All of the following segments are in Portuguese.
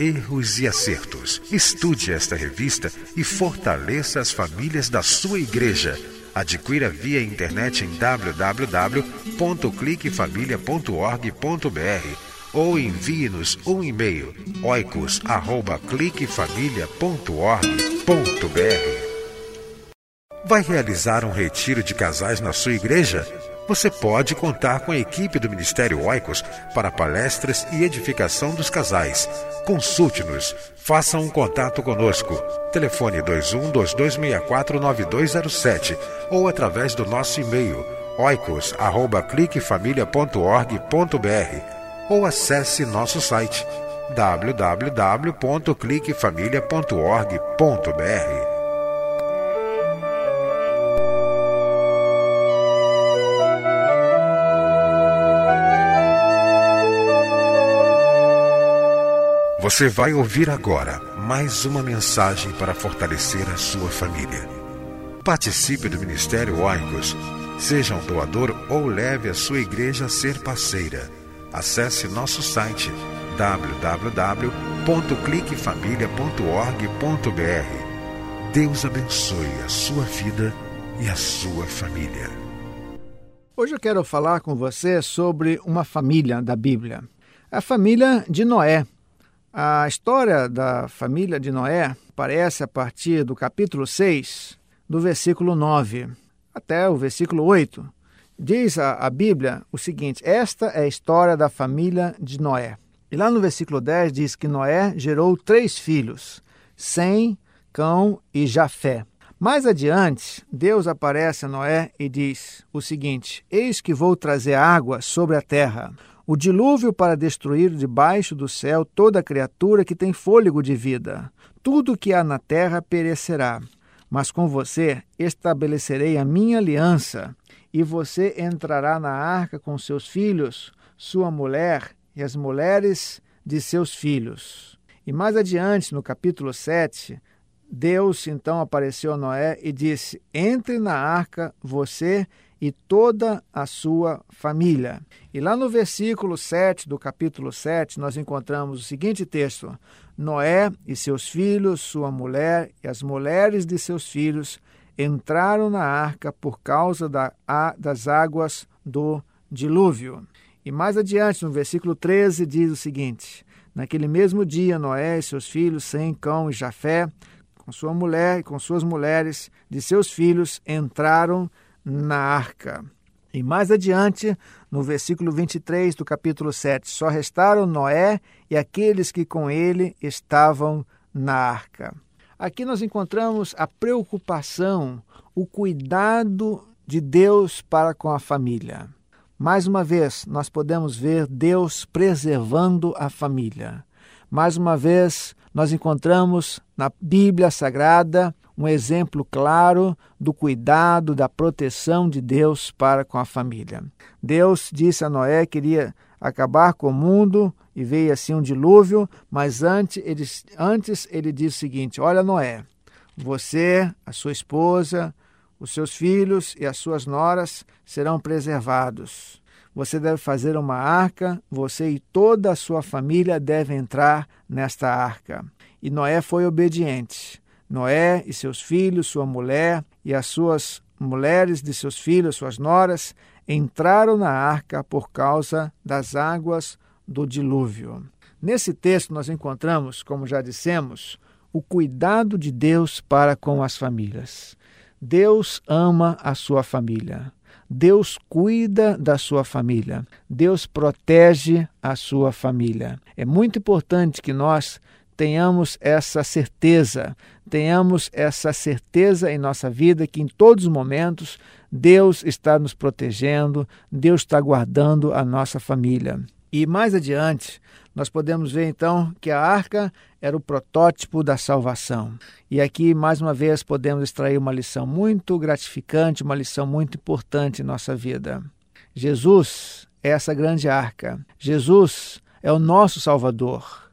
erros e acertos. Estude esta revista e fortaleça as famílias da sua igreja. Adquira via internet em www.cliquefamilia.org.br ou envie-nos um e-mail oicos@cliquefamilia.org.br. Vai realizar um retiro de casais na sua igreja? Você pode contar com a equipe do Ministério Oicos para palestras e edificação dos casais. Consulte-nos. Faça um contato conosco. Telefone 21 2264 9207 ou através do nosso e-mail oicos@cliquefamilia.org.br ou acesse nosso site www.cliquefamilia.org.br. Você vai ouvir agora mais uma mensagem para fortalecer a sua família. Participe do Ministério Oicos. Seja um doador ou leve a sua igreja a ser parceira. Acesse nosso site www.cliquefamilia.org.br. Deus abençoe a sua vida e a sua família. Hoje eu quero falar com você sobre uma família da Bíblia. A família de Noé. A história da família de Noé aparece a partir do capítulo 6, do versículo 9 até o versículo 8. Diz a, a, Bíblia o seguinte: Esta é a história da família de Noé. E lá no versículo 10 diz que Noé gerou três filhos: Sem, Cão e Jafé. Mais adiante, Deus aparece a Noé e diz o seguinte: Eis que vou trazer água sobre a terra o dilúvio para destruir debaixo do céu toda criatura que tem fôlego de vida. Tudo que há na terra perecerá. Mas com você estabelecerei a minha aliança, e você entrará na arca com seus filhos, sua mulher e as mulheres de seus filhos. E mais adiante, no capítulo 7, Deus então apareceu a Noé e disse: Entre na arca você e toda a sua família. E lá no versículo 7 do capítulo 7, nós encontramos o seguinte texto: Noé e seus filhos, sua mulher e as mulheres de seus filhos entraram na arca por causa da, a, das águas do dilúvio. E mais adiante, no versículo 13, diz o seguinte: Naquele mesmo dia, Noé e seus filhos, Sem, Cão e Jafé, com sua mulher e com suas mulheres de seus filhos, entraram na arca. E mais adiante, no versículo 23 do capítulo 7, só restaram Noé e aqueles que com ele estavam na arca. Aqui nós encontramos a preocupação, o cuidado de Deus para com a família. Mais uma vez, nós podemos ver Deus preservando a família. Mais uma vez, nós encontramos na Bíblia Sagrada um exemplo claro do cuidado, da proteção de Deus para com a família. Deus disse a Noé que iria acabar com o mundo e veio assim um dilúvio, mas antes ele, antes ele disse o seguinte: Olha, Noé, você, a sua esposa, os seus filhos e as suas noras serão preservados. Você deve fazer uma arca, você e toda a sua família devem entrar nesta arca. E Noé foi obediente. Noé e seus filhos, sua mulher e as suas mulheres de seus filhos, suas noras, entraram na arca por causa das águas do dilúvio. Nesse texto, nós encontramos, como já dissemos, o cuidado de Deus para com as famílias. Deus ama a sua família. Deus cuida da sua família. Deus protege a sua família. É muito importante que nós tenhamos essa certeza, tenhamos essa certeza em nossa vida que em todos os momentos Deus está nos protegendo, Deus está guardando a nossa família. E mais adiante, nós podemos ver então que a arca era o protótipo da salvação. E aqui, mais uma vez, podemos extrair uma lição muito gratificante, uma lição muito importante em nossa vida. Jesus é essa grande arca. Jesus é o nosso Salvador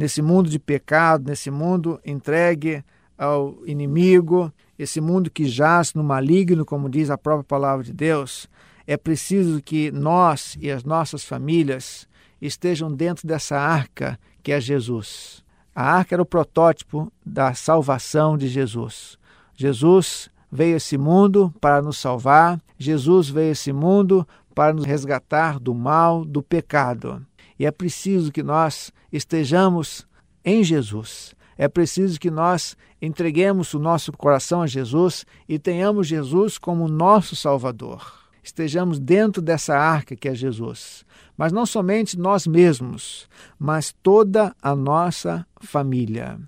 nesse mundo de pecado, nesse mundo entregue ao inimigo, esse mundo que jaz no maligno, como diz a própria palavra de Deus, é preciso que nós e as nossas famílias estejam dentro dessa arca que é Jesus. A arca era o protótipo da salvação de Jesus. Jesus veio a esse mundo para nos salvar, Jesus veio a esse mundo para nos resgatar do mal, do pecado. E é preciso que nós estejamos em Jesus. É preciso que nós entreguemos o nosso coração a Jesus e tenhamos Jesus como nosso Salvador. Estejamos dentro dessa arca que é Jesus. Mas não somente nós mesmos, mas toda a nossa família.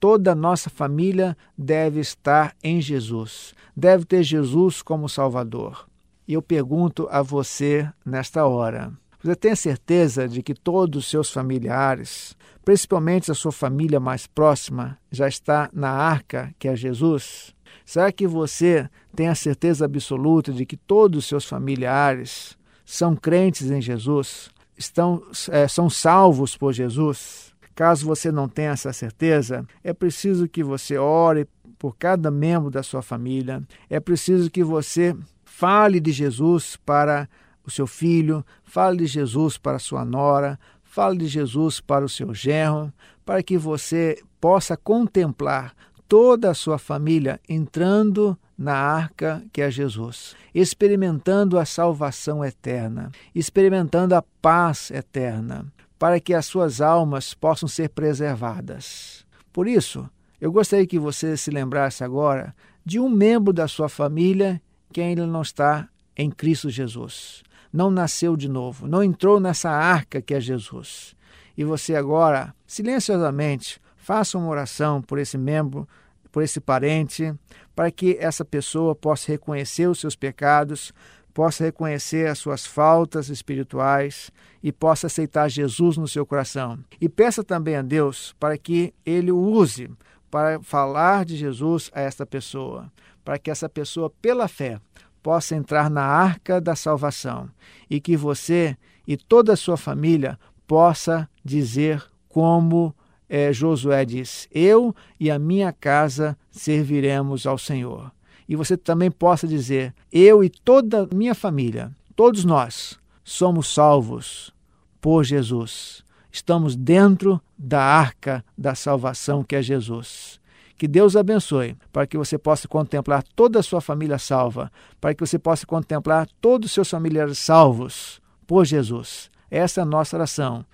Toda a nossa família deve estar em Jesus, deve ter Jesus como Salvador. E eu pergunto a você nesta hora: você tem certeza de que todos os seus familiares, principalmente a sua família mais próxima, já está na arca que é Jesus? Será que você tem a certeza absoluta de que todos os seus familiares são crentes em Jesus? Estão, é, são salvos por Jesus? Caso você não tenha essa certeza, é preciso que você ore por cada membro da sua família, é preciso que você fale de Jesus para o seu filho, fale de Jesus para sua nora, fale de Jesus para o seu genro, para que você possa contemplar toda a sua família entrando na arca que é Jesus, experimentando a salvação eterna, experimentando a paz eterna, para que as suas almas possam ser preservadas. Por isso, eu gostaria que você se lembrasse agora de um membro da sua família que ainda não está em Cristo Jesus não nasceu de novo, não entrou nessa arca que é Jesus. E você agora, silenciosamente, faça uma oração por esse membro, por esse parente, para que essa pessoa possa reconhecer os seus pecados, possa reconhecer as suas faltas espirituais e possa aceitar Jesus no seu coração. E peça também a Deus para que ele o use para falar de Jesus a esta pessoa, para que essa pessoa, pela fé, possa entrar na arca da salvação e que você e toda a sua família possa dizer como é, Josué diz: Eu e a minha casa serviremos ao Senhor. E você também possa dizer: Eu e toda a minha família, todos nós, somos salvos por Jesus. Estamos dentro da arca da salvação que é Jesus. Que Deus abençoe, para que você possa contemplar toda a sua família salva, para que você possa contemplar todos os seus familiares salvos por Jesus. Essa é a nossa oração.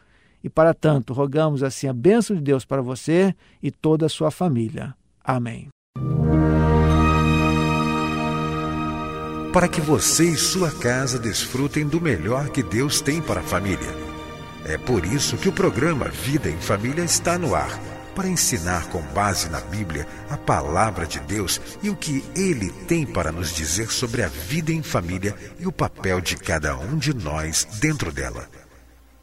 E para tanto, rogamos assim a bênção de Deus para você e toda a sua família. Amém. Para que você e sua casa desfrutem do melhor que Deus tem para a família. É por isso que o programa Vida em Família está no ar para ensinar com base na Bíblia a palavra de Deus e o que ele tem para nos dizer sobre a vida em família e o papel de cada um de nós dentro dela.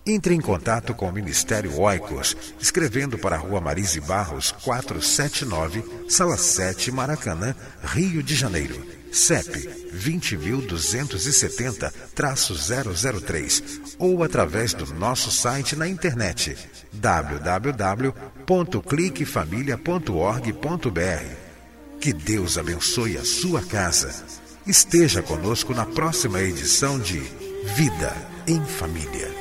Entre em contato com o Ministério Oicos, escrevendo para a Rua Marise Barros, 479, Sala 7, Maracanã, Rio de Janeiro CEP 20.270-003 ou através do nosso site na internet www.cliquefamilia.org.br. Que Deus abençoe a sua casa. Esteja conosco na próxima edição de Vida em Família.